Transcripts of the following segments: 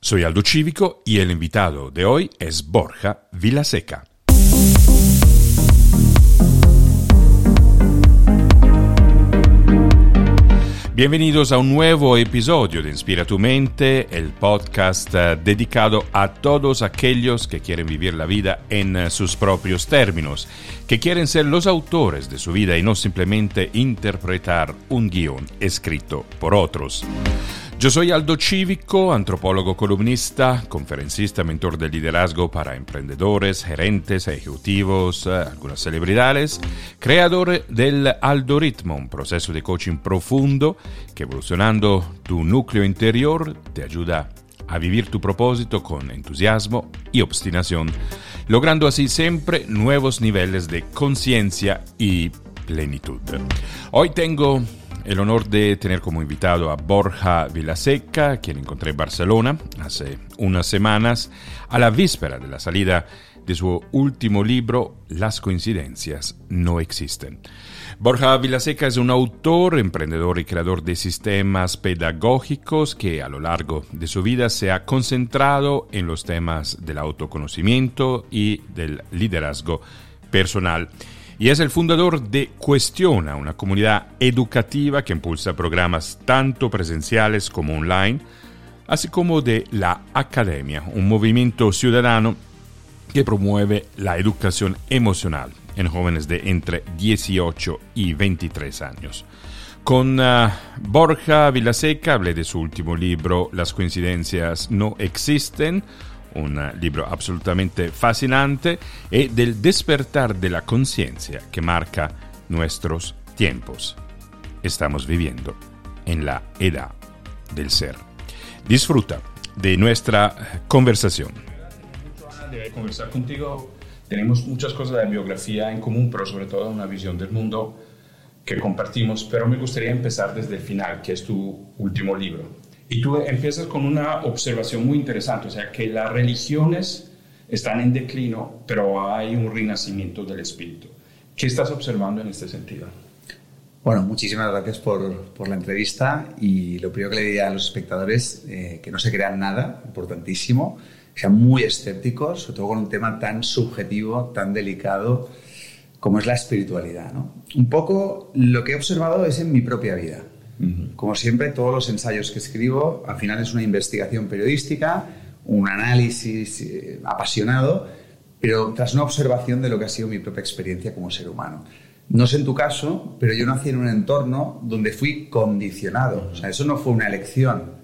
Soy Aldo Cívico y el invitado de hoy es Borja Vilaseca. Bienvenidos a un nuevo episodio de Inspira tu mente, el podcast eh, dedicado a todos aquellos que quieren vivir la vida en eh, sus propios términos, que quieren ser los autores de su vida y no simplemente interpretar un guion escrito por otros. Yo soy Aldo Cívico, antropólogo columnista, conferencista, mentor de liderazgo para emprendedores, gerentes, ejecutivos, eh, algunas celebridades, creador del Aldoritmo, un proceso de coaching profundo que evolucionando tu núcleo interior te ayuda a vivir tu propósito con entusiasmo y obstinación, logrando así siempre nuevos niveles de conciencia y plenitud. Hoy tengo el honor de tener como invitado a Borja Vilaseca, quien encontré en Barcelona hace unas semanas, a la víspera de la salida de su último libro, Las coincidencias no existen. Borja Vilaseca es un autor, emprendedor y creador de sistemas pedagógicos que a lo largo de su vida se ha concentrado en los temas del autoconocimiento y del liderazgo personal y es el fundador de Cuestiona, una comunidad educativa que impulsa programas tanto presenciales como online, así como de la Academia, un movimiento ciudadano que promueve la educación emocional en jóvenes de entre 18 y 23 años. Con uh, Borja Vilaseca hablé de su último libro Las coincidencias no existen, un libro absolutamente fascinante, y del despertar de la conciencia que marca nuestros tiempos. Estamos viviendo en la edad del ser. Disfruta de nuestra conversación. De conversar contigo. Tenemos muchas cosas de biografía en común, pero sobre todo una visión del mundo que compartimos. Pero me gustaría empezar desde el final, que es tu último libro. Y tú empiezas con una observación muy interesante, o sea, que las religiones están en declino, pero hay un renacimiento del espíritu. ¿Qué estás observando en este sentido? Bueno, muchísimas gracias por, por la entrevista y lo primero que le diría a los espectadores, eh, que no se crean nada, importantísimo, sean muy escépticos, sobre todo con un tema tan subjetivo, tan delicado como es la espiritualidad. ¿no? Un poco lo que he observado es en mi propia vida. Como siempre, todos los ensayos que escribo al final es una investigación periodística, un análisis eh, apasionado, pero tras una observación de lo que ha sido mi propia experiencia como ser humano. No sé en tu caso, pero yo nací en un entorno donde fui condicionado. O sea, eso no fue una elección.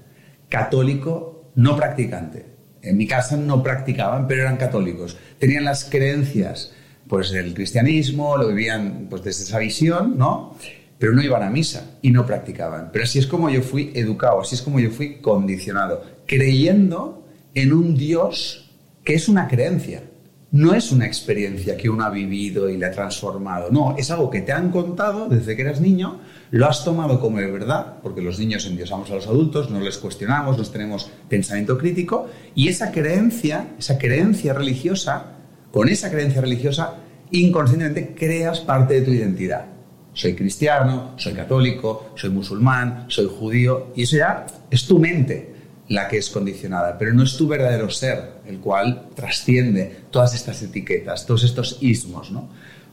Católico no practicante. En mi casa no practicaban, pero eran católicos. Tenían las creencias pues del cristianismo, lo vivían pues desde esa visión, ¿no? Pero no iban a misa y no practicaban. Pero así es como yo fui educado, así es como yo fui condicionado, creyendo en un Dios que es una creencia. No es una experiencia que uno ha vivido y le ha transformado. No, es algo que te han contado desde que eras niño, lo has tomado como de verdad, porque los niños endiosamos a los adultos, no les cuestionamos, no tenemos pensamiento crítico, y esa creencia, esa creencia religiosa, con esa creencia religiosa, inconscientemente creas parte de tu identidad soy cristiano, soy católico, soy musulmán, soy judío, y eso ya es tu mente la que es condicionada, pero no es tu verdadero ser, el cual trasciende todas estas etiquetas, todos estos ismos, ¿no?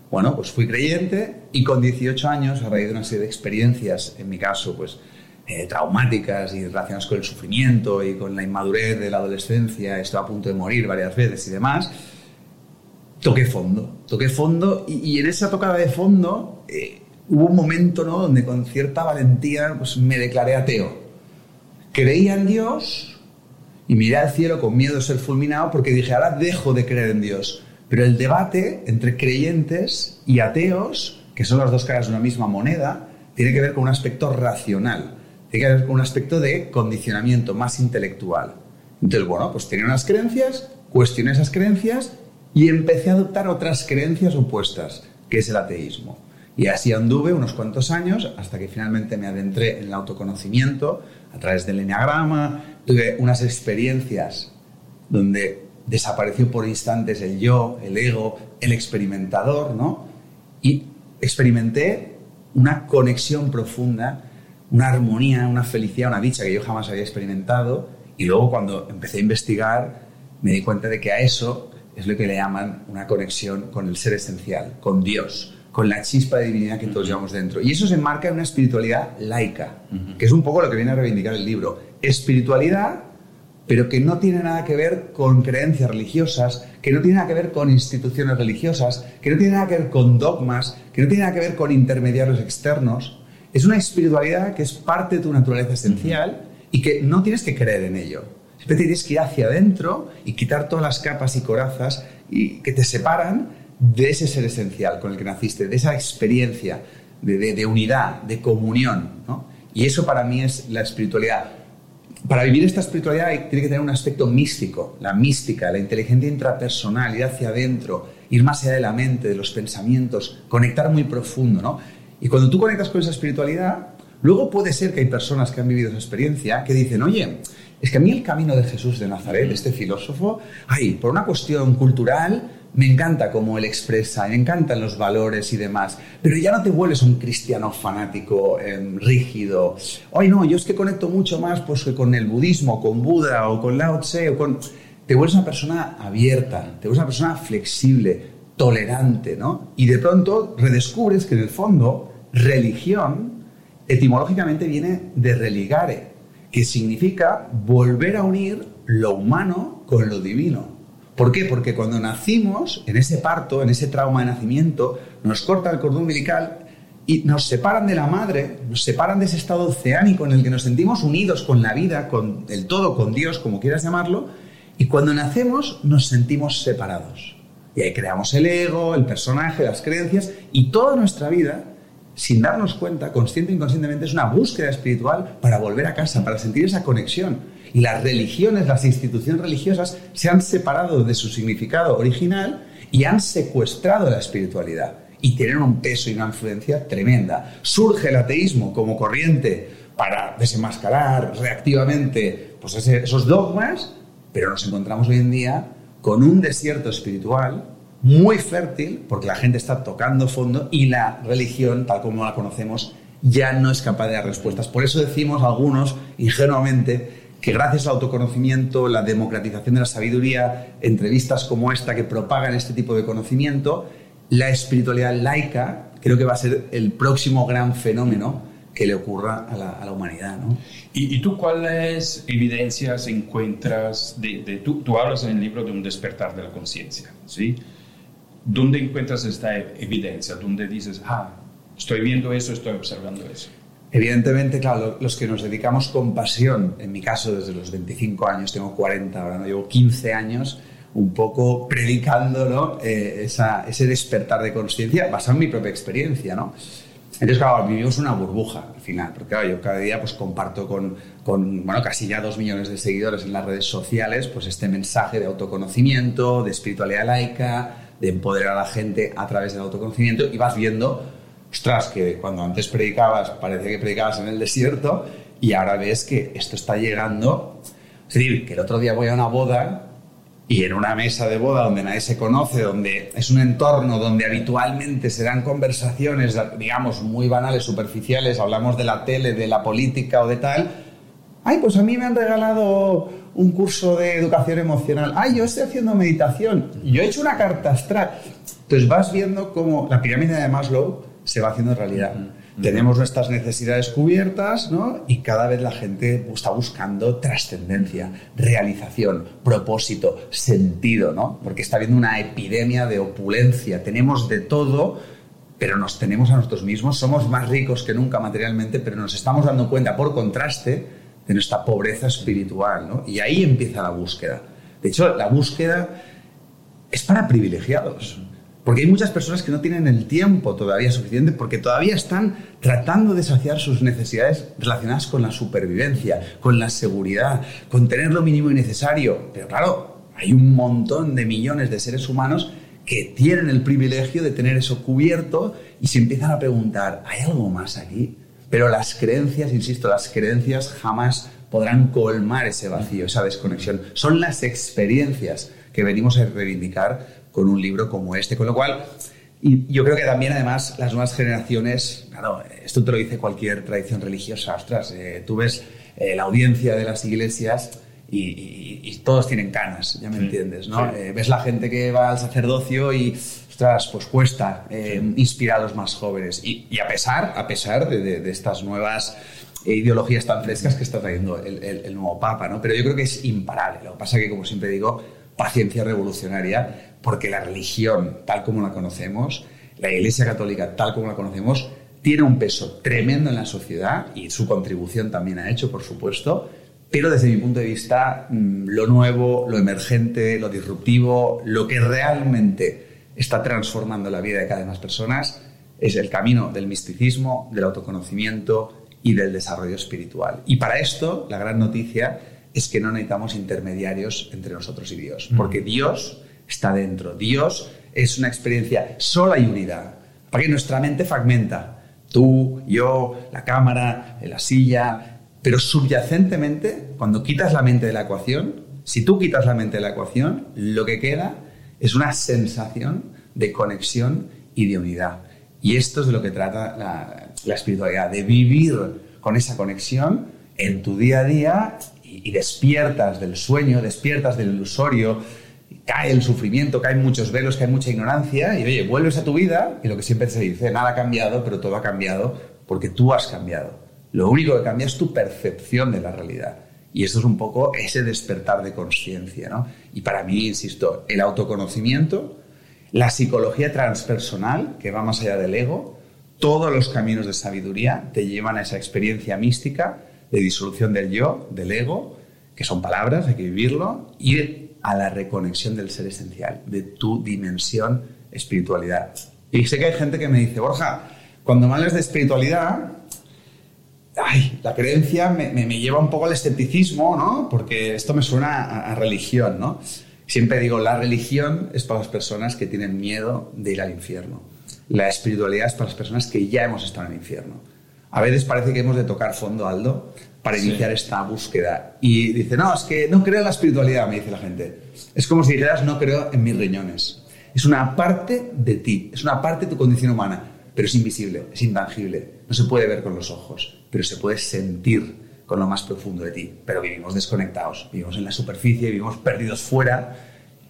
Bueno, pues fui creyente y con 18 años, a raíz de una serie de experiencias, en mi caso, pues eh, traumáticas y relacionadas con el sufrimiento y con la inmadurez de la adolescencia, estaba a punto de morir varias veces y demás, toqué fondo, toqué fondo y, en esa tocada de fondo eh, hubo un momento ¿no? donde con cierta valentía pues, me declaré ateo. Creía en Dios y miré al cielo con miedo de ser fulminado porque dije, ahora dejo de creer en Dios. Pero el debate entre creyentes y ateos, que son las dos caras de una misma moneda, tiene que ver con un aspecto racional, tiene que ver con un aspecto de condicionamiento más intelectual. Entonces, bueno, pues tenía unas creencias, cuestioné esas creencias y empecé a adoptar otras creencias opuestas, que es el ateísmo. Y así anduve unos cuantos años hasta que finalmente me adentré en el autoconocimiento a través del enneagrama. Tuve unas experiencias donde desapareció por instantes el yo, el ego, el experimentador, ¿no? Y experimenté una conexión profunda, una armonía, una felicidad, una dicha que yo jamás había experimentado. Y luego cuando empecé a investigar, me di cuenta de que a eso es lo que le llaman una conexión con el ser esencial, con Dios, con la chispa de divinidad que todos llevamos dentro. Y eso se enmarca en una espiritualidad laica, que es un poco lo que viene a reivindicar el libro. Espiritualidad, pero que no tiene nada que ver con creencias religiosas, que no tiene nada que ver con instituciones religiosas, que no tiene nada que ver con dogmas, que no tiene nada que ver con intermediarios externos. Es una espiritualidad que es parte de tu naturaleza esencial y que no tienes que creer en ello. Simplemente tienes que ir hacia adentro y quitar todas las capas y corazas y que te separan de ese ser esencial con el que naciste, de esa experiencia de, unidad, de comunión. Y eso para mí es la espiritualidad. Para vivir esta espiritualidad tiene que tener un aspecto místico, la mística, la inteligencia intrapersonal, ir hacia adentro, ir más allá de la mente, de los pensamientos, conectar muy profundo. ¿no? Y cuando tú conectas con esa espiritualidad, luego puede ser que hay personas que han vivido esa experiencia que dicen, oye, es que a mí el camino de Jesús de Nazaret, este filósofo, ay, por una cuestión cultural, me encanta cómo él expresa, me encantan los valores y demás, pero ya no te vuelves un cristiano fanático, em, rígido. Ay, no, yo es que conecto mucho más pues, con el budismo, con Buda o con Lao Tse, o con... Te vuelves una persona abierta, te vuelves una persona flexible, tolerante, ¿no? Y de pronto redescubres que en el fondo religión etimológicamente viene de religare, que significa volver a unir lo humano con lo divino. ¿Por qué? Porque cuando nacimos, en ese parto, en ese trauma de nacimiento, nos corta el cordón umbilical y nos separan de la madre, nos separan de ese estado oceánico en el que nos sentimos unidos con la vida, con el todo, con Dios, como quieras llamarlo, y cuando nacemos nos sentimos separados. Y ahí creamos el ego, el personaje, las creencias, y toda nuestra vida sin darnos cuenta, consciente o inconscientemente, es una búsqueda espiritual para volver a casa, para sentir esa conexión. Y las religiones, las instituciones religiosas se han separado de su significado original y han secuestrado la espiritualidad. Y tienen un peso y una influencia tremenda. Surge el ateísmo como corriente para desenmascarar reactivamente pues esos dogmas, pero nos encontramos hoy en día con un desierto espiritual muy fértil porque la gente está tocando fondo y la religión, tal como la conocemos, ya no es capaz de dar respuestas. Por eso decimos algunos, ingenuamente, que gracias al autoconocimiento, la democratización de la sabiduría, entrevistas como esta que propagan este tipo de conocimiento, la espiritualidad laica creo que va a ser el próximo gran fenómeno que le ocurra a la, humanidad. ¿no? ¿Y, tú cuáles evidencias encuentras? De, tú, tú, hablas en el libro de un despertar de la conciencia, ¿sí? ¿Dónde encuentras esta evidencia? ¿Dónde dices, ah, estoy viendo eso, estoy observando eso? Evidentemente, claro, los que nos dedicamos con pasión, en mi caso desde los 25 años, tengo 40 ahora, ¿no? llevo 15 años un poco predicando ¿no? Eh, ese despertar de conciencia basado en mi propia experiencia. ¿no? Entonces, claro, vivimos una burbuja al final, porque claro, yo cada día pues, comparto con, con, bueno, casi ya dos millones de seguidores en las redes sociales pues, este mensaje de autoconocimiento, de espiritualidad laica, de empoderar a la gente a través del autoconocimiento y vas viendo, ostras, que cuando antes predicabas parece que predicabas en el desierto y ahora ves que esto está llegando. Es decir, que el otro día voy a una boda y en una mesa de boda donde nadie se conoce, donde es un entorno donde habitualmente se dan conversaciones, digamos, muy banales, superficiales, hablamos de la tele, de la política o de tal, ay, pues a mí me han regalado un curso de educación emocional. Ay, yo estoy haciendo meditación. Yo he hecho una carta astral. Entonces vas viendo cómo la pirámide de Maslow se va haciendo realidad. Tenemos nuestras necesidades cubiertas, ¿no? Y cada vez la gente está buscando trascendencia, realización, propósito, sentido, ¿no? Porque está habiendo una epidemia de opulencia. Tenemos de todo, pero nos tenemos a nosotros mismos. Somos más ricos que nunca materialmente, pero nos estamos dando cuenta, por contraste, de nuestra pobreza espiritual, ¿no? Y ahí empieza la búsqueda. De hecho, la búsqueda es para privilegiados. Porque hay muchas personas que no tienen el tiempo todavía suficiente porque todavía están tratando de saciar sus necesidades relacionadas con la supervivencia, con la seguridad, con tener lo mínimo y necesario. Pero claro, hay un montón de millones de seres humanos que tienen el privilegio de tener eso cubierto y se empiezan a preguntar, ¿hay algo más aquí? Pero las creencias, insisto, las creencias jamás podrán colmar ese vacío, esa desconexión. Son las experiencias que venimos a reivindicar con un libro como este. Con lo cual, y yo creo que también, además, las nuevas generaciones, claro, esto te lo dice cualquier tradición religiosa, ostras, eh, tú ves eh, la audiencia de las iglesias y, todos tienen canas, ya me entiendes, ¿no? Eh, ves la gente que va al sacerdocio y, ostras, pues cuesta eh, inspirar a los más jóvenes. Y, a pesar, a pesar de, estas nuevas ideologías tan frescas que está trayendo el, nuevo Papa, ¿no? Pero yo creo que es imparable. Lo que pasa es que, como siempre digo, paciencia revolucionaria, porque la religión, tal como la conocemos, la Iglesia Católica, tal como la conocemos, tiene un peso tremendo en la sociedad y su contribución también ha hecho, por supuesto, pero desde mi punto de vista, mm, lo nuevo, lo emergente, lo disruptivo, lo que realmente está transformando la vida de cada vez más personas es el camino del misticismo, del autoconocimiento y del desarrollo espiritual. Y para esto, la gran noticia es que no necesitamos intermediarios entre nosotros y Dios, porque Dios está dentro. Dios es una experiencia sola y unidad, para que nuestra mente fragmenta. Tú, yo, la cámara, la silla, pero subyacentemente, cuando quitas la mente de la ecuación, si tú quitas la mente de la ecuación, lo que queda es una sensación de conexión y de unidad. Y esto es de lo que trata la, espiritualidad, de vivir con esa conexión en tu día a día y, despiertas del sueño, despiertas del ilusorio, cae el sufrimiento, caen muchos velos, cae mucha ignorancia y oye, vuelves a tu vida y lo que siempre se dice, nada ha cambiado, pero todo ha cambiado porque tú has cambiado. Lo único que cambia es tu percepción de la realidad. Y esto es un poco ese despertar de conciencia. ¿no? Y para mí, insisto, el autoconocimiento, la psicología transpersonal, que va más allá del ego, todos los caminos de sabiduría te llevan a esa experiencia mística de disolución del yo, del ego, que son palabras, hay que vivirlo, y a la reconexión del ser esencial, de tu dimensión espiritualidad. Y sé que hay gente que me dice, Borja, cuando me hablas de espiritualidad, ay, la creencia me, lleva un poco al escepticismo, ¿no? Porque esto me suena a, religión, ¿no? Siempre digo, la religión es para las personas que tienen miedo de ir al infierno. La espiritualidad es para las personas que ya hemos estado en el infierno. A veces parece que hemos de tocar fondo, Aldo, para iniciar esta búsqueda. Y dice, no, es que no creo en la espiritualidad, me dice la gente. Es como si dijeras, no creo en mis riñones. Es una parte de ti, es una parte de tu condición humana, pero es invisible, es intangible, no se puede ver con los ojos pero se puede sentir con lo más profundo de ti. Pero vivimos desconectados, vivimos en la superficie, vivimos perdidos fuera,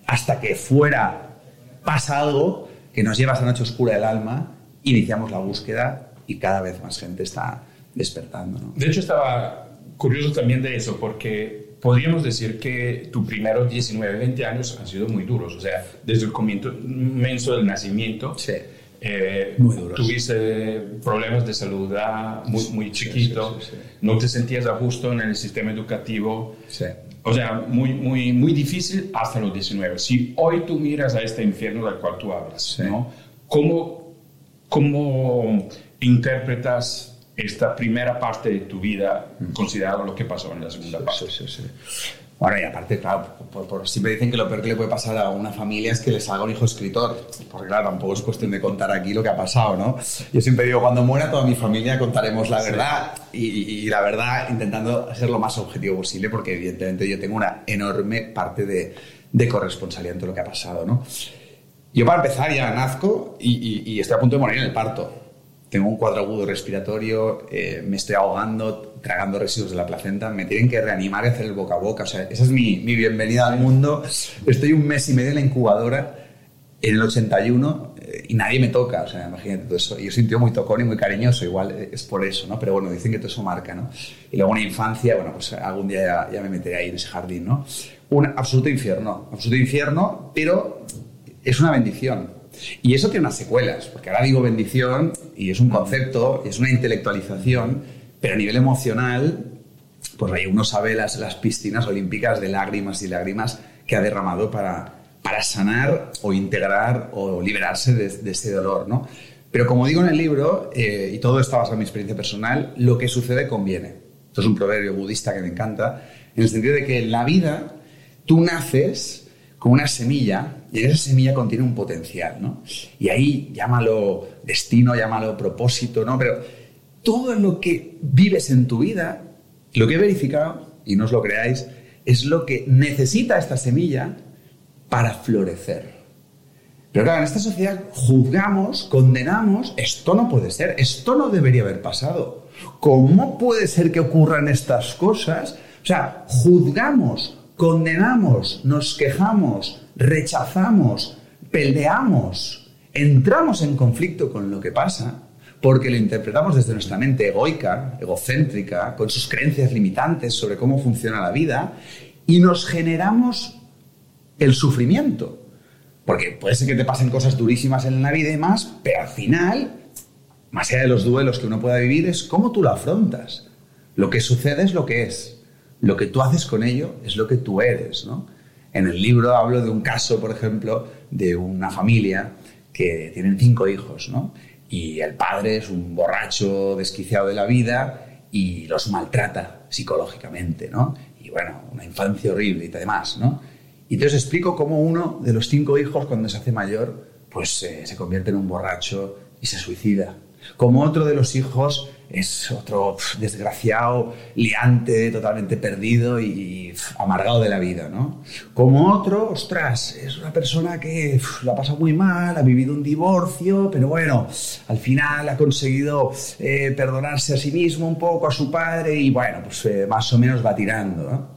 hasta que fuera pasa algo que nos lleva a esa noche oscura del alma, iniciamos la búsqueda y cada vez más gente está despertando. De hecho, estaba curioso también de eso, porque podríamos decir que tus primeros 19, 20 años han sido muy duros, o sea, desde el comienzo del nacimiento. Sí eh, tuviste problemas de salud muy, muy chiquito, no te sentías a gusto en el sistema educativo. O sea, muy, muy, muy difícil hasta los 19. Si hoy tú miras a este infierno del cual tú hablas, ¿no? ¿Cómo, ¿cómo interpretas esta primera parte de tu vida, mm. considerado lo que pasó en la segunda parte? Bueno, y aparte, claro, siempre dicen que lo peor que le puede pasar a una familia es que le salga un hijo escritor. Porque, claro, tampoco es cuestión de contar aquí lo que ha pasado, ¿no? Yo siempre digo, cuando muera toda mi familia contaremos la verdad y, la verdad intentando ser lo más objetivo posible, porque evidentemente yo tengo una enorme parte de, de corresponsabilidad en todo lo que ha pasado, ¿no? Yo, para empezar, ya nazco y, y estoy a punto de morir en el parto tengo un cuadro agudo respiratorio, eh, me estoy ahogando, tragando residuos de la placenta, me tienen que reanimar y hacer el boca a boca. O sea, esa es mi, mi bienvenida al mundo. Estoy un mes y medio en la incubadora en el 81 eh, y nadie me toca. O sea, imagínate todo eso. Yo soy un tío muy tocón y muy cariñoso, igual es por eso, ¿no? Pero bueno, dicen que todo eso marca, ¿no? Y luego una infancia, bueno, pues algún día ya, ya me meteré ahí en ese jardín, ¿no? Un absoluto infierno, absoluto infierno, pero es una bendición y eso tiene unas secuelas, porque ahora digo bendición y es un concepto, es una intelectualización, pero a nivel emocional, pues ahí uno sabe las, las piscinas olímpicas de lágrimas y lágrimas que ha derramado para, para sanar o integrar o liberarse de, ese dolor, ¿no? Pero como digo en el libro, eh, y todo está basado en mi experiencia personal, lo que sucede conviene. Esto es un proverbio budista que me encanta, en el sentido de que en la vida tú naces como una semilla y esa semilla contiene un potencial, ¿no? Y ahí llámalo destino, llámalo propósito, ¿no? Pero todo lo que vives en tu vida, lo que he verificado, y no os lo creáis, es lo que necesita esta semilla para florecer. Pero claro, en esta sociedad juzgamos, condenamos, esto no puede ser, esto no debería haber pasado. ¿Cómo puede ser que ocurran estas cosas? O sea, juzgamos, condenamos, nos quejamos, rechazamos, peleamos, entramos en conflicto con lo que pasa porque lo interpretamos desde nuestra mente egoica, egocéntrica, con sus creencias limitantes sobre cómo funciona la vida, y nos generamos el sufrimiento. Porque puede ser que te pasen cosas durísimas en la vida y más, pero al final, más allá de los duelos que uno pueda vivir, es cómo tú lo afrontas. Lo que sucede es lo que es. Lo que tú haces con ello es lo que tú eres. En el libro hablo de un caso, por ejemplo, de una familia que tienen cinco hijos, ¿no? y el padre es un borracho desquiciado de la vida y los maltrata psicológicamente, ¿no? Y bueno, una infancia horrible y demás, ¿no? Y entonces explico cómo uno de los cinco hijos, cuando se hace mayor, pues eh, se convierte en un borracho y se suicida. Como otro de los hijos es otro desgraciado, liante, totalmente perdido y amargado de la vida, ¿no? Como otro, ostras, es una persona que lo ha pasado muy mal, ha vivido un divorcio, pero bueno, al final ha conseguido eh, perdonarse a sí mismo un poco, a su padre y bueno, pues eh, más o menos va tirando.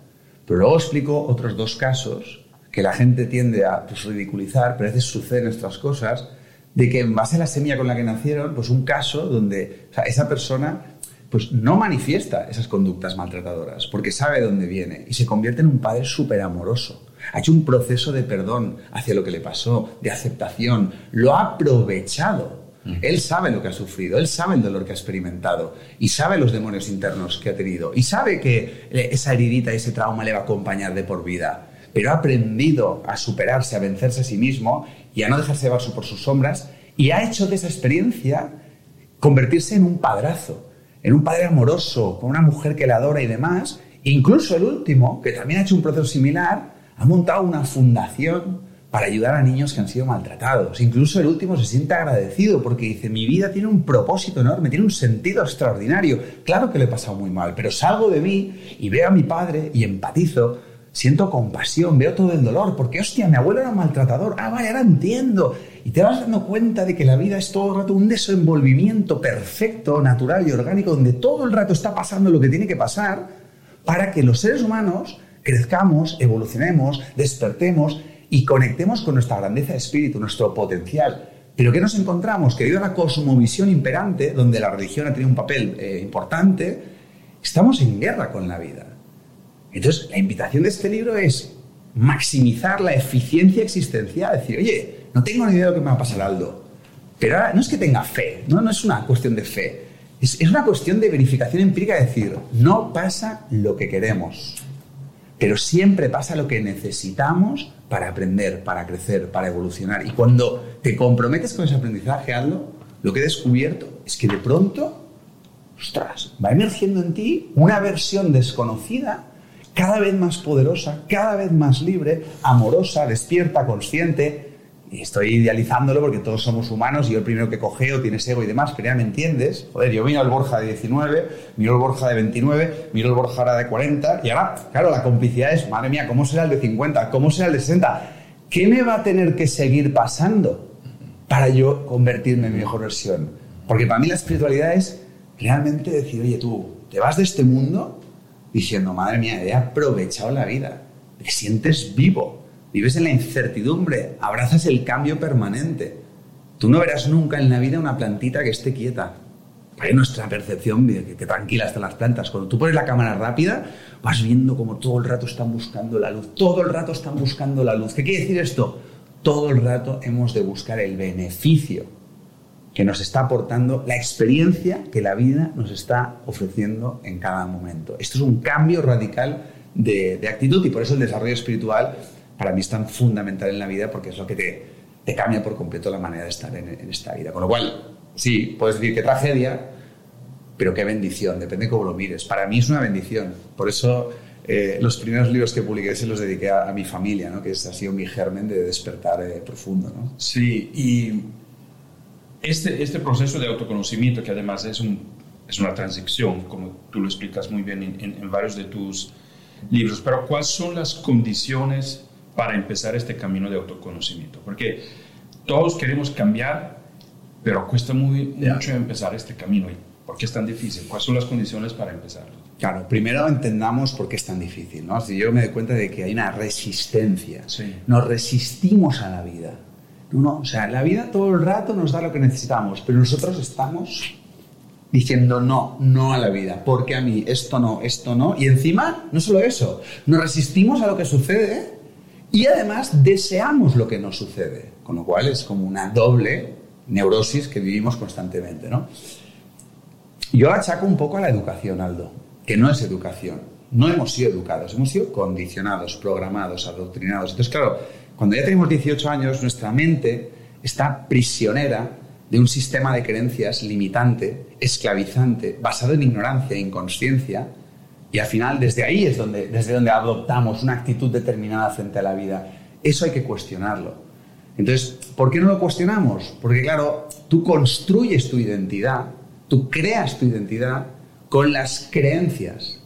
Pero luego explico otros dos casos que la gente tiende a pues, ridiculizar, pero a veces suceden estas cosas, de que en base a la semilla con la que nacieron, pues un caso donde esa persona pues no manifiesta esas conductas maltratadoras, porque sabe de dónde viene y se convierte en un padre súper amoroso. Ha hecho un proceso de perdón hacia lo que le pasó, de aceptación, lo ha aprovechado. Él sabe lo que ha sufrido, él sabe el dolor que ha experimentado y sabe los demonios internos que ha tenido y sabe que esa heridita, ese trauma le va a acompañar de por vida pero ha aprendido a superarse, a vencerse a sí mismo y a no dejarse llevar por sus sombras y ha hecho de esa experiencia convertirse en un padrazo, en un padre amoroso, con una mujer que le adora y demás. incluso el último, que también ha hecho un proceso similar, ha montado una fundación para ayudar a niños que han sido maltratados. Incluso el último se siente agradecido porque dice, mi vida tiene un propósito enorme, tiene un sentido extraordinario. Claro que le he pasado muy mal, pero salgo de mí y veo a mi padre y empatizo siento compasión, veo todo el dolor, porque hostia, mi abuelo era maltratador, ah, vale, ahora entiendo. Y te vas dando cuenta de que la vida es todo el rato un desenvolvimiento perfecto, natural y orgánico, donde todo el rato está pasando lo que tiene que pasar para que los seres humanos crezcamos, evolucionemos, despertemos y conectemos con nuestra grandeza de espíritu, nuestro potencial. Pero ¿qué nos encontramos? Que debido a la cosmovisión imperante, donde la religión ha tenido un papel eh, importante, estamos en guerra con la vida. Entonces, la invitación de este libro es maximizar la eficiencia existencial. Decir, oye, no tengo ni idea de lo que me va a pasar Aldo. Pero no es que tenga fe, no, no es una cuestión de fe. Es, es una cuestión de verificación empírica, de decir, no pasa lo que queremos, pero siempre pasa lo que necesitamos para aprender, para crecer, para evolucionar. Y cuando te comprometes con ese aprendizaje, Aldo, lo que he descubierto es que de pronto, ostras, va emergiendo en ti una versión desconocida cada vez más poderosa, cada vez más libre, amorosa, despierta, consciente. Y estoy idealizándolo porque todos somos humanos y yo el primero que cogeo tienes ego y demás, pero ya me entiendes. Joder, yo vino al Borja de 19, miro el Borja de 29, miro el Borja ahora de 40 y ahora, claro, la complicidad es, madre mía, ¿cómo será el de 50? ¿Cómo será el de 60? ¿Qué me va a tener que seguir pasando para yo convertirme en mi mejor versión? Porque para mí la espiritualidad es realmente decir, oye, tú, te vas de este mundo diciendo, madre mía, he aprovechado la vida, te sientes vivo, vives en la incertidumbre, abrazas el cambio permanente. Tú no verás nunca en la vida una plantita que esté quieta. Para nuestra percepción, que, que tranquila están las plantas. Cuando tú pones la cámara rápida, vas viendo como todo el rato están buscando la luz, todo el rato están buscando la luz. ¿Qué quiere decir esto? Todo el rato hemos de buscar el beneficio que nos está aportando la experiencia que la vida nos está ofreciendo en cada momento. Esto es un cambio radical de, actitud y por eso el desarrollo espiritual para mí es tan fundamental en la vida porque es lo que te, te cambia por completo la manera de estar en, esta vida. Con lo cual, sí, puedes decir que tragedia, pero qué bendición, depende cómo lo mires. Para mí es una bendición. Por eso eh, los primeros libros que publiqué se los dediqué a, mi familia, ¿no? que es, ha sido mi germen de despertar eh, profundo. ¿no? Sí, y este, este proceso de autoconocimiento, que además es, un, es una transición, como tú lo explicas muy bien en, en, varios de tus libros, pero ¿cuáles son las condiciones para empezar este camino de autoconocimiento? Porque todos queremos cambiar, pero cuesta muy, mucho empezar este camino. ¿Por qué es tan difícil? ¿Cuáles son las condiciones para empezarlo? Claro, primero entendamos por qué es tan difícil, ¿no? Si yo me doy cuenta de que hay una resistencia. Sí. Nos resistimos a la vida. O sea, la vida todo el rato nos da lo que necesitamos, pero nosotros estamos diciendo no, no a la vida, porque a mí esto no, esto no. Y encima, no solo eso, nos resistimos a lo que sucede y además deseamos lo que nos sucede, con lo cual es como una doble neurosis que vivimos constantemente, ¿no? Yo achaco un poco a la educación, Aldo, que no es educación. No hemos sido educados, hemos sido condicionados, programados, adoctrinados. Entonces, claro, cuando ya tenemos 18 años, nuestra mente está prisionera de un sistema de creencias limitante, esclavizante, basado en ignorancia e inconsciencia, y al final desde ahí es donde, desde donde adoptamos una actitud determinada frente a la vida. Eso hay que cuestionarlo. Entonces, ¿por qué no lo cuestionamos? Porque claro, tú construyes tu identidad, tú creas tu identidad con las creencias.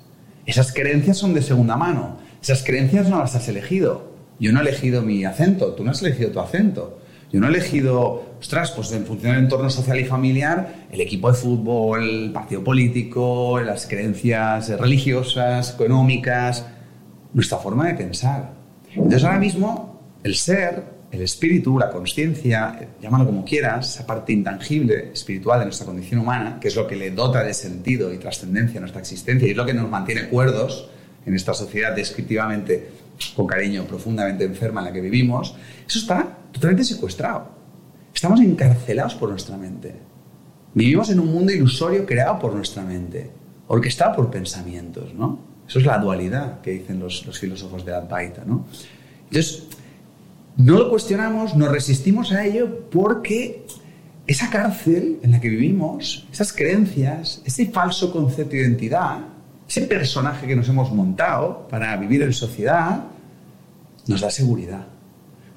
Esas creencias son de segunda mano. Esas creencias no las has elegido. Yo no he elegido mi acento, tú no has elegido tu acento. Yo no he elegido, ostras, pues en función del entorno social y familiar, el equipo de fútbol, el partido político, las creencias religiosas, económicas, nuestra forma de pensar. Entonces ahora mismo el ser, el espíritu, la conciencia, llámalo como quieras, esa parte intangible, espiritual de nuestra condición humana, que es lo que le dota de sentido y trascendencia a nuestra existencia y es lo que nos mantiene cuerdos en esta sociedad descriptivamente con cariño, profundamente enferma en la que vivimos, eso está totalmente secuestrado. Estamos encarcelados por nuestra mente. Vivimos en un mundo ilusorio creado por nuestra mente, orquestado por pensamientos, ¿no? Eso es la dualidad que dicen los, los filósofos de Advaita, ¿no? Entonces, no lo cuestionamos, nos resistimos a ello porque esa cárcel en la que vivimos, esas creencias, ese falso concepto de identidad, ese personaje que nos hemos montado para vivir en sociedad, nos da seguridad,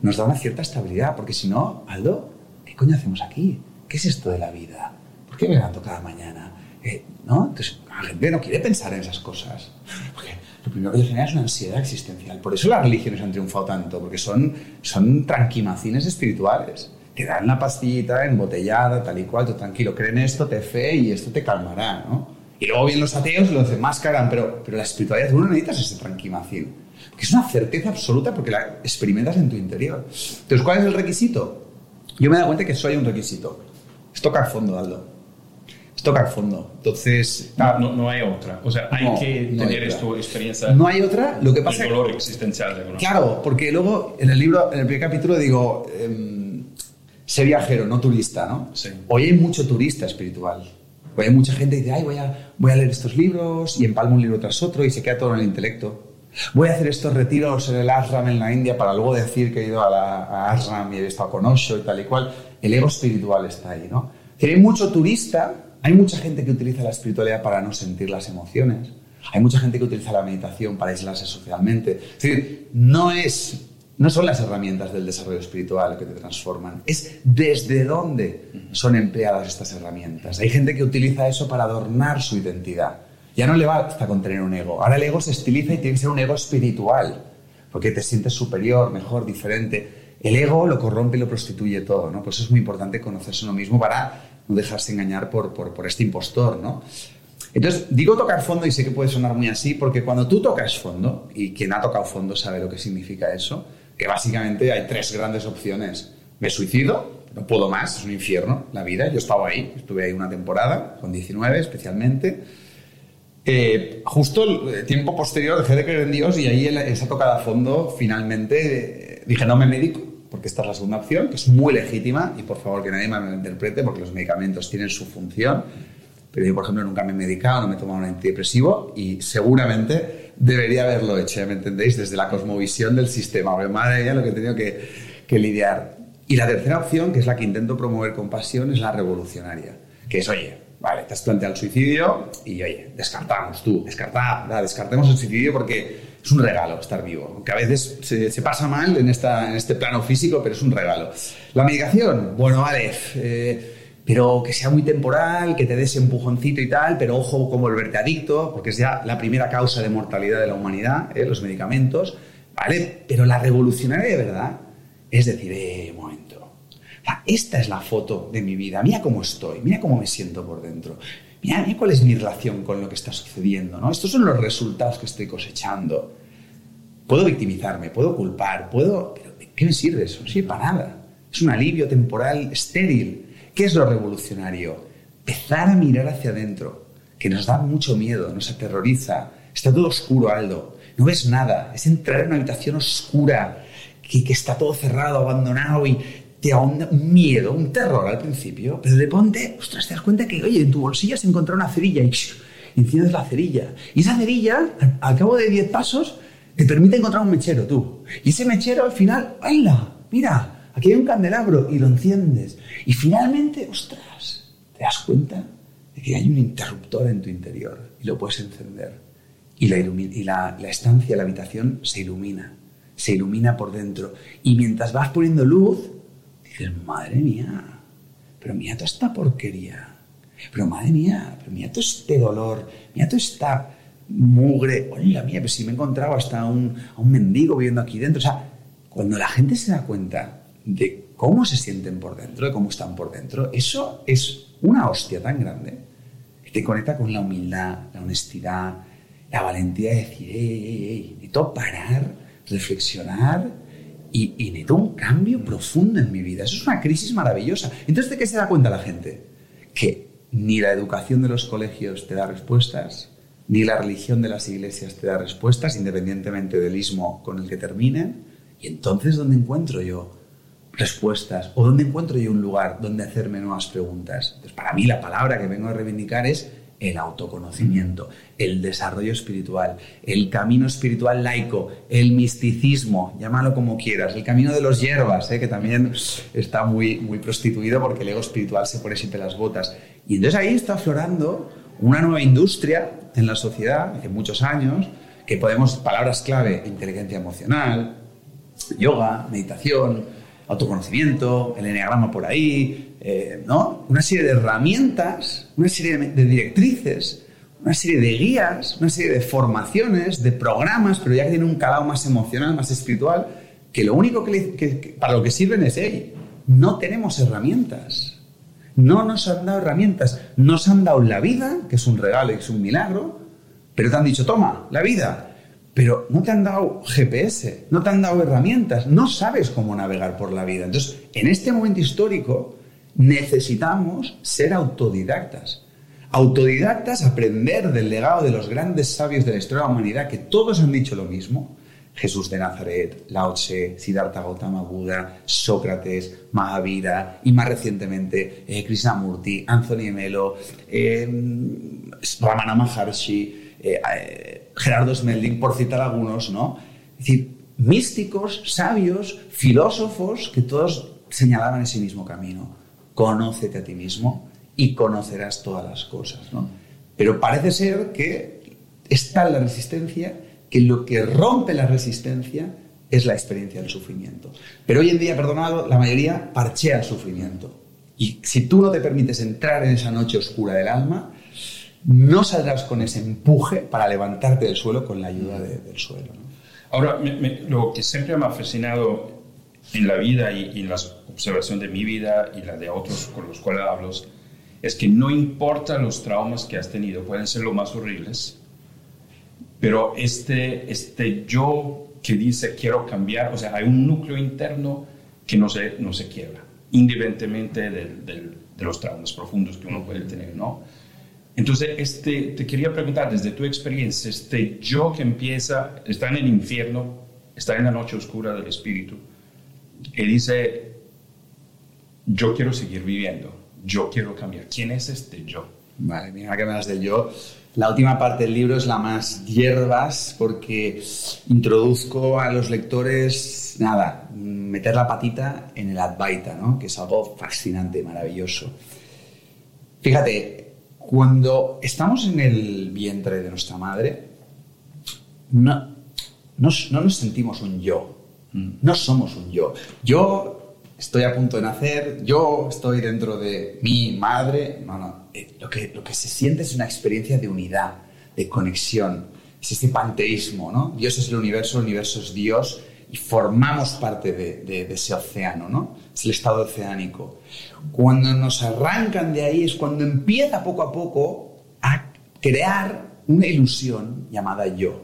nos da una cierta estabilidad, porque si no, Aldo, ¿qué coño hacemos aquí? ¿Qué es esto de la vida? ¿Por qué me levanto cada mañana? Eh, ¿no? Entonces, la gente no quiere pensar en esas cosas. Porque lo primero que genera es una ansiedad existencial. Por eso las religiones han triunfado tanto, porque son, son tranquimacines espirituales. Te dan la pastillita embotellada, tal y cual, tú tranquilo, creen esto, te fe y esto te calmará, ¿no? Y luego vienen los ateos y los demascaran, pero, pero la espiritualidad, tú no necesitas ese tranquimacín. Porque es una certeza absoluta porque la experimentas en tu interior. Entonces, ¿cuál es el requisito? Yo me he dado cuenta que eso hay un requisito. Es tocar fondo, Aldo. Es tocar fondo. Entonces... No, no, no hay otra. O sea, hay No, que hay tener esta experiencia No hay otra. Lo que pasa el dolor existencial. ¿no? Claro, porque luego en el libro, en el primer capítulo digo, em, sé viajero, no turista, ¿no? Sí. Hoy hay mucho turista espiritual. Hoy hay mucha gente que dice, ay, voy a, voy a leer estos libros y empalmo un libro tras otro y se queda todo en el intelecto. Voy a hacer estos retiros en el ashram en la India para luego decir que he ido a, la, a ashram y he estado con Osho y tal y cual. El ego espiritual está ahí, ¿no? Decir, hay mucho turista, hay mucha gente que utiliza la espiritualidad para no sentir las emociones. Hay mucha gente que utiliza la meditación para aislarse socialmente. Es decir, no es no son las herramientas del desarrollo espiritual que te transforman, es desde dónde son empleadas estas herramientas. Hay gente que utiliza eso para adornar su identidad. Ya no le basta con tener un ego. Ahora el ego se estiliza y tiene que ser un ego espiritual, porque te sientes superior, mejor, diferente. El ego lo corrompe y lo prostituye todo, ¿no? Por eso es muy importante conocerse uno mismo para no dejarse engañar por, por, por este impostor, ¿no? Entonces, digo tocar fondo y sé que puede sonar muy así, porque cuando tú tocas fondo, y quien ha tocado fondo sabe lo que significa eso, que básicamente hay tres grandes opciones. Me suicido, no puedo más, es un infierno la vida, yo estaba ahí, estuve ahí una temporada, con 19 especialmente. Eh, justo el tiempo posterior dejé de creer en Dios y ahí esa tocada a fondo finalmente eh, dije no me medico, porque esta es la segunda opción, que es muy legítima y por favor que nadie me malinterprete porque los medicamentos tienen su función. Pero yo, por ejemplo, nunca me he medicado, no me he tomado un antidepresivo y seguramente debería haberlo hecho, ¿ya me entendéis? Desde la cosmovisión del sistema. Porque madre mía lo que he tenido que, que lidiar. Y la tercera opción, que es la que intento promover con pasión, es la revolucionaria. Que es, oye, vale, te has planteado el suicidio y, oye, descartamos tú, descartad, ¿verdad? descartemos el suicidio porque es un regalo estar vivo. Aunque a veces se, se pasa mal en, esta, en este plano físico, pero es un regalo. La medicación, bueno, vale. Eh, pero que sea muy temporal, que te dé ese empujoncito y tal, pero ojo con volverte adicto, porque es ya la primera causa de mortalidad de la humanidad, ¿eh? los medicamentos, ¿vale? Pero la revolucionaria de verdad es decir, eh, momento, esta es la foto de mi vida, mira cómo estoy, mira cómo me siento por dentro. mira, mira cuál es mi relación con lo que está sucediendo, ¿no? Estos son los resultados que estoy cosechando. Puedo victimizarme, puedo culpar, puedo... Pero ¿qué me sirve eso? No sirve para nada. Es un alivio temporal estéril. ¿Qué es lo revolucionario? Empezar a mirar hacia adentro, que nos da mucho miedo, nos aterroriza. Está todo oscuro, Aldo. No ves nada. Es entrar en una habitación oscura, que, que está todo cerrado, abandonado y te da un, miedo, un terror al principio. Pero de ponte, ostras, te das cuenta que, oye, en tu bolsillo has encontrado una cerilla y enciendes la cerilla. Y esa cerilla, al, cabo de 10 pasos, te permite encontrar un mechero tú. Y ese mechero al final, ¡hala! Mira, aquí hay un candelabro y lo enciendes. Y finalmente, ostras, te das cuenta de que hay un interruptor en tu interior y lo puedes encender. Y la, y la, la estancia, la habitación se ilumina, se ilumina por dentro. Y mientras vas poniendo luz, dices, madre mía, pero mira toda esta porquería. Pero madre mía, pero mira todo este dolor, mira toda esta mugre. Hola mía, pues si me he encontrado hasta un, a un mendigo viviendo aquí dentro. O sea, cuando la gente se da cuenta de cómo se sienten por dentro, de cómo están por dentro, eso es una hostia tan grande que te conecta con la humildad, la honestidad, la valentía de decir, ey, ey, ey, necesito parar, reflexionar y, y necesito un cambio profundo en mi vida. Eso es una crisis maravillosa. Entonces, ¿de qué se da cuenta la gente? Que ni la educación de los colegios te da respuestas, ni la religión de las iglesias te da respuestas, independientemente del ismo con el que terminen. Y entonces, ¿dónde encuentro yo respuestas? ¿O dónde encuentro yo un lugar donde hacerme nuevas preguntas? Entonces, para mí la palabra que vengo a reivindicar es el autoconocimiento, el desarrollo espiritual, el camino espiritual laico, el misticismo, llámalo como quieras, el camino de los hierbas, ¿eh? que también está muy, muy prostituido porque el ego espiritual se pone siempre las botas. Y entonces ahí está aflorando una nueva industria en la sociedad, hace muchos años, que podemos, palabras clave, inteligencia emocional, yoga, meditación, autoconocimiento, el enneagrama por ahí, eh, ¿no? Una serie de herramientas, una serie de, directrices, una serie de guías, una serie de formaciones, de programas, pero ya que tienen un calado más emocional, más espiritual, que lo único que, le- que- para lo que sirven es, hey, no tenemos herramientas. No nos han dado herramientas. Nos han dado la vida, que es un regalo y es un milagro, pero te han dicho, toma, la vida. Pero no te han dado GPS, no te han dado herramientas, no sabes cómo navegar por la vida. Entonces, en este momento histórico, necesitamos ser autodidactas. Autodidactas, aprender del legado de los grandes sabios de la historia de la humanidad, que todos han dicho lo mismo. Jesús de Nazaret, Lao Tse, Siddhartha Gautama Buda, Sócrates, Mahavira y más recientemente eh, Krishnamurti, Anthony Melo, eh, Ramana Maharshi, eh, eh, Gerardo Smelding, por citar algunos, ¿no? Es decir, místicos, sabios, filósofos que todos señalaban ese mismo camino. Conócete a ti mismo y conocerás todas las cosas, ¿no? Pero parece ser que está la resistencia, que lo que rompe la resistencia es la experiencia del sufrimiento. Pero hoy en día, perdonado, la mayoría parchea el sufrimiento. Y si tú no te permites entrar en esa noche oscura del alma, no saldrás con ese empuje para levantarte del suelo con la ayuda de- del suelo. ¿no? Ahora, me- me- lo que siempre me ha fascinado en la vida y, y en la observación de mi vida y la de otros con los cuales hablo, es que no importa los traumas que has tenido, pueden ser los más horribles, pero este, este yo que dice quiero cambiar, o sea, hay un núcleo interno que no se, no se quiebra, independientemente del- del- de los traumas profundos que uno puede tener, ¿no? Entonces, este, te quería preguntar, desde tu experiencia, este yo que empieza, está en el infierno, está en la noche oscura del espíritu, y dice, yo quiero seguir viviendo, yo quiero cambiar. ¿Quién es este yo? Vale, mira que me das del yo. La última parte del libro es la más hierbas porque introduzco a los lectores, nada, meter la patita en el Advaita, ¿no? que es algo fascinante, maravilloso. Fíjate, cuando estamos en el vientre de nuestra madre, no, no, no nos sentimos un yo, no somos un yo. Yo estoy a punto de nacer, yo estoy dentro de mi madre, no, no, eh, lo que, lo que se siente es una experiencia de unidad, de conexión, es ese panteísmo, ¿no? Dios es el universo, el universo es Dios y formamos parte de, ese océano, ¿no? Es el estado oceánico. Cuando nos arrancan de ahí es cuando empieza poco a poco crear una ilusión llamada yo.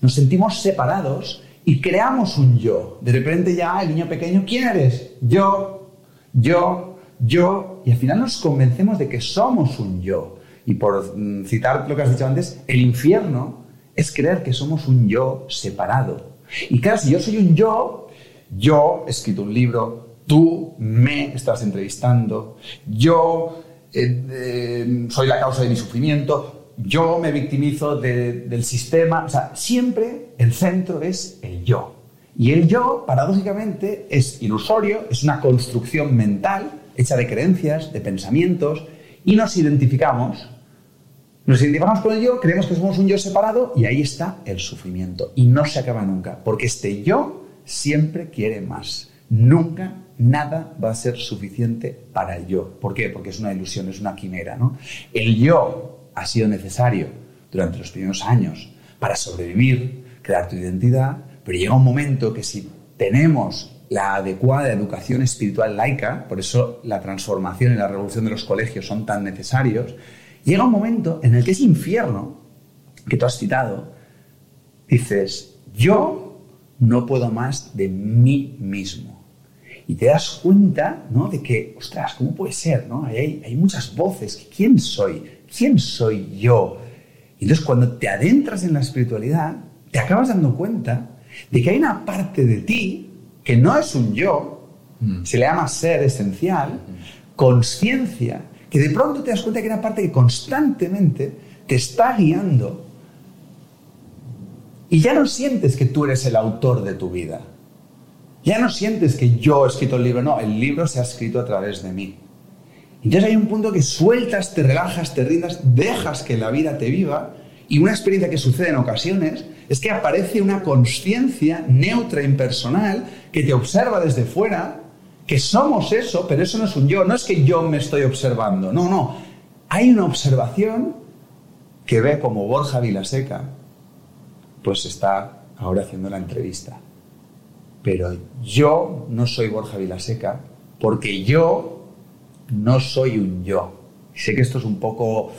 Nos sentimos separados y creamos un yo. De repente ya el niño pequeño, ¿quién eres? Yo, yo, yo. Y al final nos convencemos de que somos un yo. Y por citar lo que has dicho antes, el infierno es creer que somos un yo separado. Y claro, si yo soy un yo, yo he escrito un libro, tú me estás entrevistando, yo eh, eh, soy la causa de mi sufrimiento, yo me victimizo del sistema, o sea, siempre el centro es el yo. Y el yo, paradójicamente, es ilusorio, es una construcción mental hecha de creencias, de pensamientos, y nos identificamos. Nos identificamos con el yo, creemos que somos un yo separado y ahí está el sufrimiento. Y no se acaba nunca, porque este yo siempre quiere más. Nunca nada va a ser suficiente para el yo. ¿Por qué? Porque es una ilusión, es una quimera. ¿no? El yo ha sido necesario durante los primeros años para sobrevivir, crear tu identidad, pero llega un momento que si tenemos la adecuada educación espiritual laica, por eso la transformación y la revolución de los colegios son tan necesarios, llega un momento en el que ese infierno que tú has citado, dices, yo no puedo más de mí mismo. Y te das cuenta ¿no? de que, ostras, ¿cómo puede ser? ¿no? Hay, hay muchas voces. ¿Quién soy? ¿quién soy yo? Y entonces cuando te adentras en la espiritualidad, te acabas dando cuenta de que hay una parte de ti que no es un yo, mm. se le llama ser esencial, mm. conciencia, que de pronto te das cuenta que hay una parte que constantemente te está guiando y ya no sientes que tú eres el autor de tu vida. Ya no sientes que yo he escrito el libro, no, el libro se ha escrito a través de mí. Entonces hay un punto que sueltas, te relajas, te rindas, dejas que la vida te viva y una experiencia que sucede en ocasiones es que aparece una conciencia neutra, impersonal, que te observa desde fuera, que somos eso, pero eso no es un yo, no es que yo me estoy observando, no, no. Hay una observación que ve como Borja Vilaseca, pues está ahora haciendo la entrevista. Pero yo no soy Borja Vilaseca, porque yo no soy un yo. Sé que esto es un poco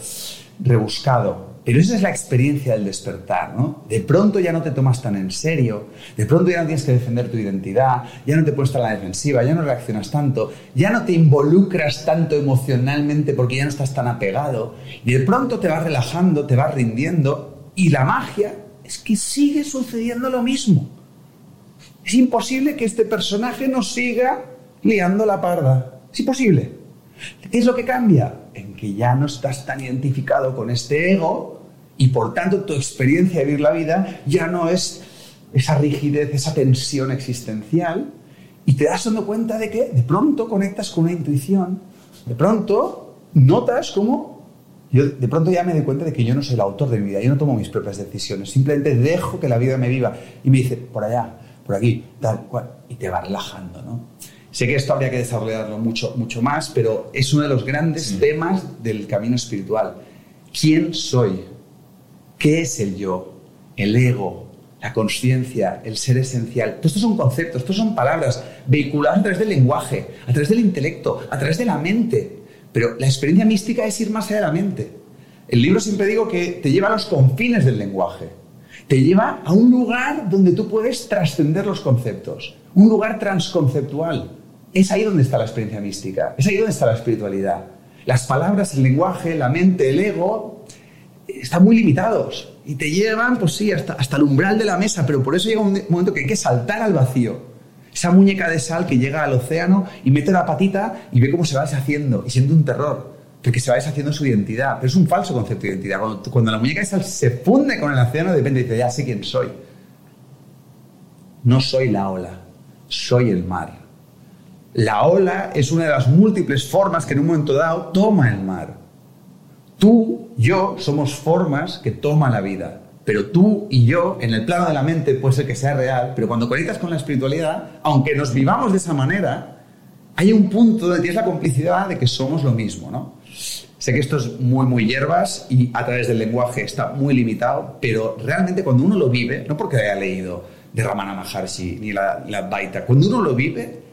rebuscado, pero esa es la experiencia del despertar, ¿no? De pronto ya no te tomas tan en serio, de pronto ya no tienes que defender tu identidad, ya no te puedes estar a la defensiva, ya no reaccionas tanto, ya no te involucras tanto emocionalmente porque ya no estás tan apegado, y de pronto te vas relajando, te vas rindiendo, y la magia es que sigue sucediendo lo mismo. Es imposible que este personaje no siga liando la parda. Es imposible. ¿Qué es lo que cambia? En que ya no estás tan identificado con este ego y por tanto tu experiencia de vivir la vida ya no es esa rigidez, esa tensión existencial y te das dando cuenta de que de pronto conectas con una intuición, de pronto notas cómo yo de pronto ya me doy cuenta de que yo no soy el autor de mi vida, yo no tomo mis propias decisiones, simplemente dejo que la vida me viva y me dice por allá, por aquí, tal cual, y te va relajando, ¿no? Sé que esto habría que desarrollarlo mucho, mucho más, pero es uno de los grandes temas del camino espiritual. ¿Quién soy? ¿Qué es el yo? El ego, la conciencia, el ser esencial. Todos estos son conceptos, estos son palabras vehiculadas a través del lenguaje, a través del intelecto, a través de la mente. Pero la experiencia mística es ir más allá de la mente. El libro siempre digo que te lleva a los confines del lenguaje. Te lleva a un lugar donde tú puedes trascender los conceptos. Un lugar transconceptual es ahí donde está la experiencia mística, es ahí donde está la espiritualidad. Las palabras, el lenguaje, la mente, el ego, están muy limitados y te llevan, pues sí, hasta, hasta el umbral de la mesa, pero por eso llega un momento que hay que saltar al vacío. Esa muñeca de sal que llega al océano y mete la patita y ve cómo se va deshaciendo y siente un terror, porque se va deshaciendo su identidad. Pero es un falso concepto de identidad. Cuando, la muñeca de sal se funde con el océano, depende, dice, ya sé quién soy. No soy la ola, soy el mar. La ola es una de las múltiples formas que en un momento dado toma el mar. Tú, yo, somos formas que toma la vida. Pero tú y yo, en el plano de la mente, puede ser que sea real, pero cuando conectas con la espiritualidad, aunque nos vivamos de esa manera, hay un punto donde tienes la complicidad de que somos lo mismo, ¿no? Sé que esto es muy, muy hierbas y a través del lenguaje está muy limitado, pero realmente cuando uno lo vive, no porque haya leído de Ramana Maharshi ni la, la Baita, cuando uno lo vive,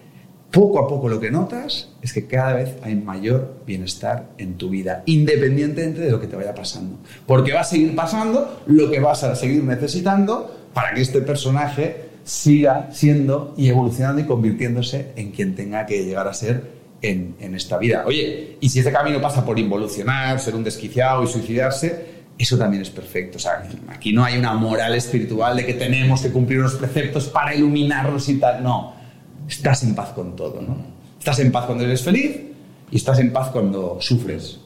poco a poco lo que notas es que cada vez hay mayor bienestar en tu vida, independientemente de lo que te vaya pasando. Porque va a seguir pasando lo que vas a seguir necesitando para que este personaje siga siendo y evolucionando y convirtiéndose en quien tenga que llegar a ser en, esta vida. Oye, y si ese camino pasa por involucionar, ser un desquiciado y suicidarse, eso también es perfecto. O sea, aquí no hay una moral espiritual de que tenemos que cumplir unos preceptos para iluminarnos y tal. No, estás en paz con todo, ¿no? Estás en paz cuando eres feliz y estás en paz cuando sufres.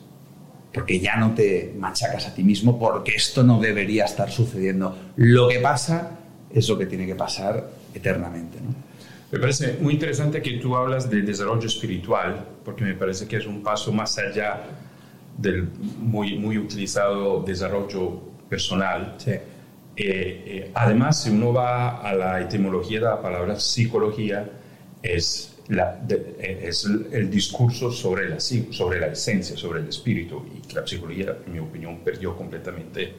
Porque ya no te machacas a ti mismo porque esto no debería estar sucediendo. Lo que pasa es lo que tiene que pasar eternamente. ¿no? Me parece muy interesante que tú hablas de desarrollo espiritual, porque me parece que es un paso más allá del muy, muy utilizado desarrollo personal. Sí. Eh, eh, además, si uno va a la etimología de la palabra psicología, es, la, es el discurso sobre la, sobre la esencia, sobre el espíritu, y la psicología, en mi opinión, perdió completamente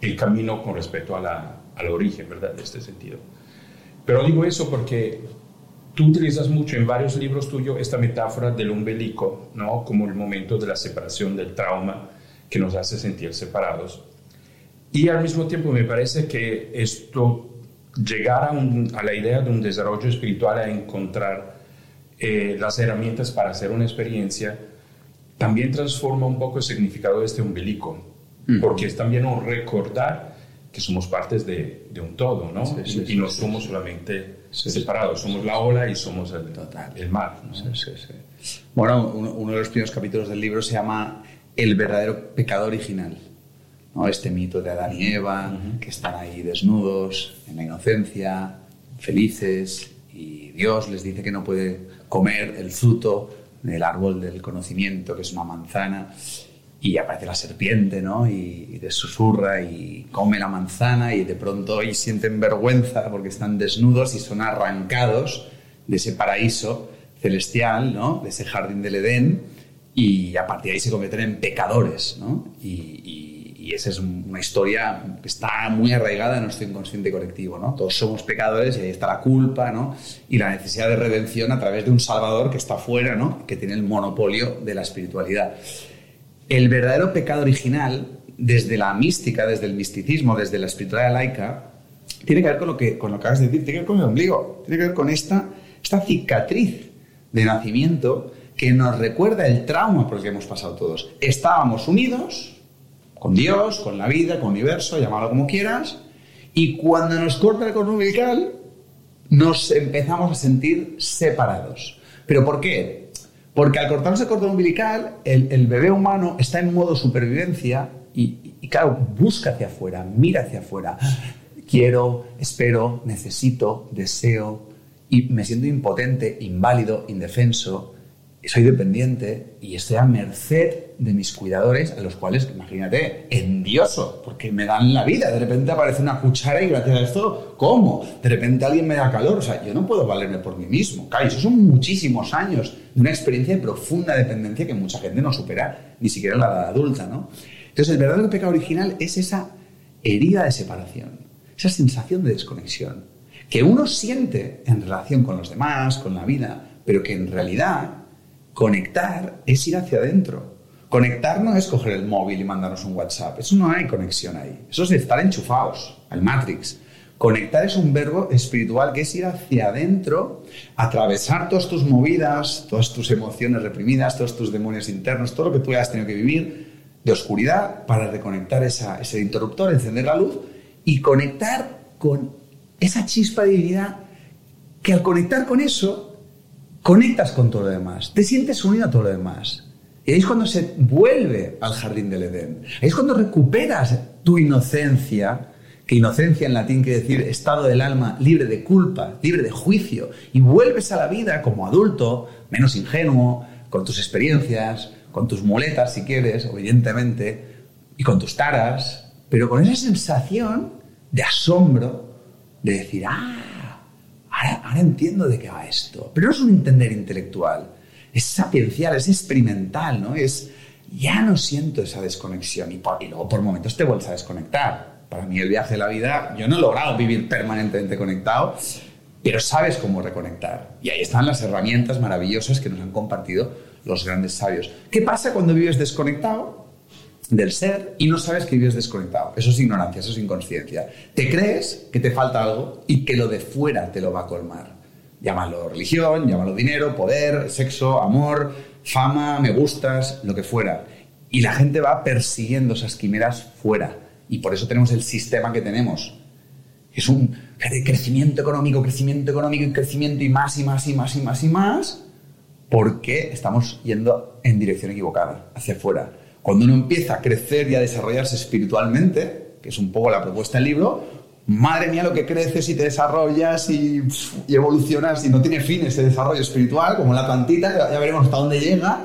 el camino con respecto a la, al origen, ¿verdad?, de este sentido. Pero digo eso porque tú utilizas mucho en varios libros tuyos esta metáfora del umbilico, ¿no?, como el momento de la separación, del trauma que nos hace sentir separados. Y al mismo tiempo me parece que esto, llegar a, a la idea de un desarrollo espiritual, a encontrar eh, las herramientas para hacer una experiencia, también transforma un poco el significado de este umbilico, mm. porque es también un recordar que somos partes de, de un todo, ¿no? y, no somos solamente separados, somos la ola y somos el, el mar. Bueno, uno, de los primeros capítulos del libro se llama El verdadero pecado original. ¿No? Este mito de Adán y Eva, que están ahí desnudos, en la inocencia, felices, y Dios les dice que no puede comer el fruto del árbol del conocimiento, que es una manzana y aparece la serpiente, ¿no? Y, y susurra y come la manzana y de pronto ahí sienten vergüenza porque están desnudos y son arrancados de ese paraíso celestial, ¿no? De ese jardín del Edén y a partir de ahí se convierten en pecadores, ¿no? Y, esa es una historia que está muy arraigada en nuestro inconsciente colectivo, ¿no? Todos somos pecadores y ahí está la culpa, ¿no? Y la necesidad de redención a través de un Salvador que está fuera, ¿no? Que tiene el monopolio de la espiritualidad. El verdadero pecado original, desde la mística, desde el misticismo, desde la espiritualidad laica, tiene que ver con lo que, con lo que acabas de decir, tiene que ver con el ombligo, tiene que ver con esta, esta cicatriz de nacimiento que nos recuerda el trauma por el que hemos pasado todos. Estábamos unidos con Dios, con la vida, con el universo, llámalo como quieras, y cuando nos corta el cordón umbilical, nos empezamos a sentir separados. ¿Pero por qué? Porque al cortarse el cordón umbilical, el, bebé humano está en modo supervivencia y, y, claro, busca hacia afuera, mira hacia afuera. Quiero, espero, necesito, deseo y me siento impotente, inválido, indefenso soy dependiente y estoy a merced de mis cuidadores, a los cuales, imagínate, endioso, porque me dan la vida. De repente aparece una cuchara y gracias a esto, ¿cómo? De repente alguien me da calor. O sea, yo no puedo valerme por mí mismo. Claro, eso son muchísimos años de una experiencia de profunda dependencia que mucha gente no supera, ni siquiera la edad adulta, ¿no? Entonces, el verdadero pecado original es esa herida de separación, esa sensación de desconexión, que uno siente en relación con los demás, con la vida, pero que en realidad Conectar es ir hacia adentro. Conectar no es coger el móvil y mandarnos un WhatsApp. Eso no hay conexión ahí. Eso es estar enchufados al Matrix. Conectar es un verbo espiritual que es ir hacia adentro, atravesar todas tus movidas, todas tus emociones reprimidas, todos tus demonios internos, todo lo que tú hayas tenido que vivir de oscuridad para reconectar ese interruptor, encender la luz y conectar con esa chispa de divinidad que al conectar con eso conectas con todo lo demás, te sientes unido a todo lo demás. Y ahí es cuando se vuelve al jardín del Edén. Ahí es cuando recuperas tu inocencia, que inocencia en latín quiere decir estado del alma libre de culpa, libre de juicio, y vuelves a la vida como adulto, menos ingenuo, con tus experiencias, con tus muletas si quieres, evidentemente, y con tus taras, pero con esa sensación de asombro, de decir, ah, ahora, entiendo de qué va esto. Pero no es un entender intelectual, es sapiencial, es experimental, ¿no? Es, ya no siento esa desconexión y, y luego por momentos te vuelves a desconectar. Para mí el viaje de la vida, yo no he logrado vivir permanentemente conectado, pero sabes cómo reconectar. Y ahí están las herramientas maravillosas que nos han compartido los grandes sabios. ¿Qué pasa cuando vives desconectado del ser y no sabes que vives desconectado? Eso es ignorancia, eso es inconsciencia. Te crees que te falta algo y que lo de fuera te lo va a colmar. Llámalo religión, llámalo dinero, poder, sexo, amor, fama, me gustas, lo que fuera. Y la gente va persiguiendo esas quimeras fuera. Y por eso tenemos el sistema que tenemos. Es un crecimiento económico, crecimiento económico y crecimiento y más y más y más y más y más, porque estamos yendo en dirección equivocada, hacia afuera. Cuando uno empieza a crecer y a desarrollarse espiritualmente, que es un poco la propuesta del libro, madre mía lo que creces y te desarrollas y, evolucionas y no tiene fin ese desarrollo espiritual, como la plantita, ya, veremos hasta dónde llega,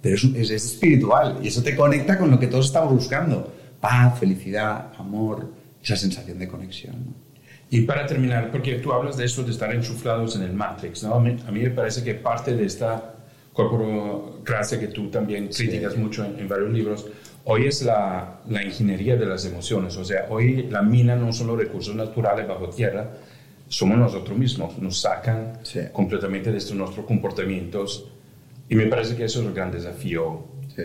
pero es, es, espiritual y eso te conecta con lo que todos estamos buscando. Paz, felicidad, amor, esa sensación de conexión. Y para terminar, porque tú hablas de eso de estar enchuflados en el Matrix, ¿no? A mí, me parece que parte de esta corporocracia que tú también criticas mucho en, varios libros, hoy es la, la, ingeniería de las emociones. O sea, hoy la mina no son los recursos naturales bajo tierra, somos nosotros mismos. Nos sacan completamente de estos nuestros comportamientos. Y me parece que eso es el gran desafío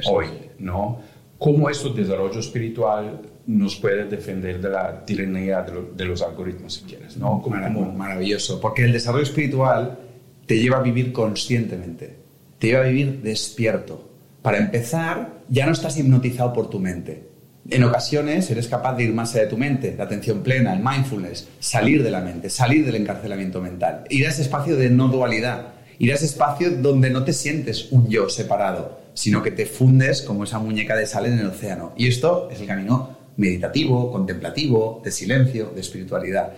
hoy, ¿no? Cómo este desarrollo espiritual nos puede defender de la tiranía de, los algoritmos, si quieres. ¿no? Maravilloso, porque el desarrollo espiritual te lleva a vivir conscientemente, te lleva a vivir despierto. Para empezar, ya no estás hipnotizado por tu mente. En ocasiones eres capaz de ir más allá de tu mente, la atención plena, el mindfulness, salir de la mente, salir del encarcelamiento mental, ir a ese espacio de no dualidad, ir a ese espacio donde no te sientes un yo separado, sino que te fundes como esa muñeca de sal en el océano. Y esto es el camino meditativo, contemplativo, de silencio, de espiritualidad.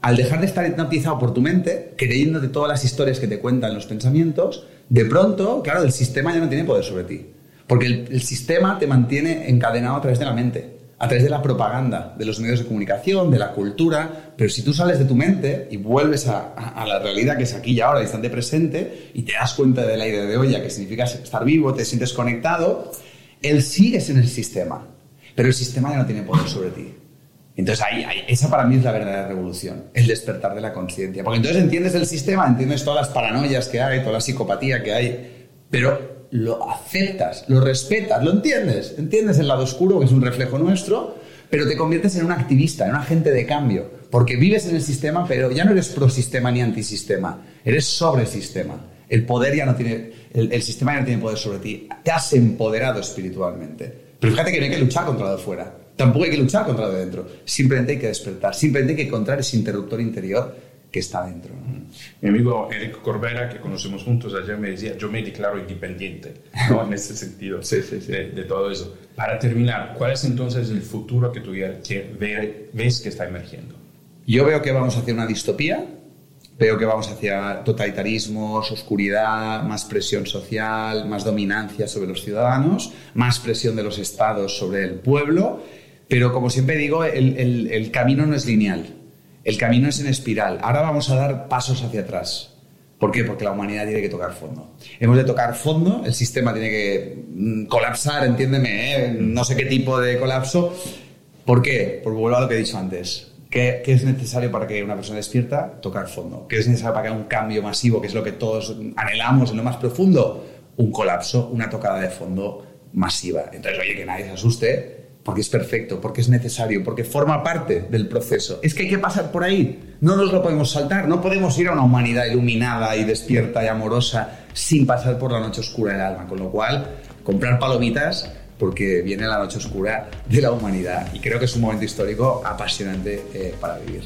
Al dejar de estar hipnotizado por tu mente, creyendo de todas las historias que te cuentan los pensamientos, de pronto, claro, el sistema ya no tiene poder sobre ti. Porque el, sistema te mantiene encadenado a través de la mente, a través de la propaganda, de los medios de comunicación, de la cultura. Pero si tú sales de tu mente y vuelves a, la realidad que es aquí y ahora, instante presente, y te das cuenta del aire de olla, que significa estar vivo, te sientes conectado, él sigues en el sistema pero el sistema ya no tiene poder sobre ti. Entonces, ahí, esa para mí es la verdadera revolución, el despertar de la conciencia. Porque entonces entiendes el sistema, entiendes todas las paranoias que hay, toda la psicopatía que hay, pero lo aceptas, lo respetas, lo entiendes. Entiendes el lado oscuro, que es un reflejo nuestro, pero te conviertes en un activista, en un agente de cambio. Porque vives en el sistema, pero ya no eres pro sistema ni antisistema, eres sobre sistema. El poder ya no tiene, el, el sistema ya no tiene poder sobre ti. Te has empoderado espiritualmente. Pero fíjate que no hay que luchar contra lo de fuera. Tampoco hay que luchar contra lo de dentro. Simplemente hay que despertar. Simplemente hay que encontrar ese interruptor interior que está dentro. Mi amigo Eric Corbera, que conocemos juntos ayer, me decía, yo me declaro independiente, ¿no? en ese sentido, sí, sí, sí. De, todo eso. Para terminar, ¿cuál es entonces el futuro que tú que ves que está emergiendo? Yo veo que vamos hacia una distopía, Veo que vamos hacia totalitarismos, oscuridad, más presión social, más dominancia sobre los ciudadanos, más presión de los estados sobre el pueblo, pero como siempre digo, el, camino no es lineal, el camino es en espiral. Ahora vamos a dar pasos hacia atrás. ¿Por qué? Porque la humanidad tiene que tocar fondo. Hemos de tocar fondo, el sistema tiene que mm, colapsar, entiéndeme, ¿eh? no sé qué tipo de colapso. ¿Por qué? Por vuelvo a lo que he dicho antes ¿Qué, es necesario para que una persona despierta? Tocar fondo. ¿Qué es necesario para que haya un cambio masivo, que es lo que todos anhelamos en lo más profundo? Un colapso, una tocada de fondo masiva. Entonces, oye, que nadie se asuste, porque es perfecto, porque es necesario, porque forma parte del proceso. Es que hay que pasar por ahí. No nos lo podemos saltar. No podemos ir a una humanidad iluminada y despierta y amorosa sin pasar por la noche oscura del alma. Con lo cual, comprar palomitas porque viene la noche oscura de la humanidad y creo que es un momento histórico apasionante eh, para vivir.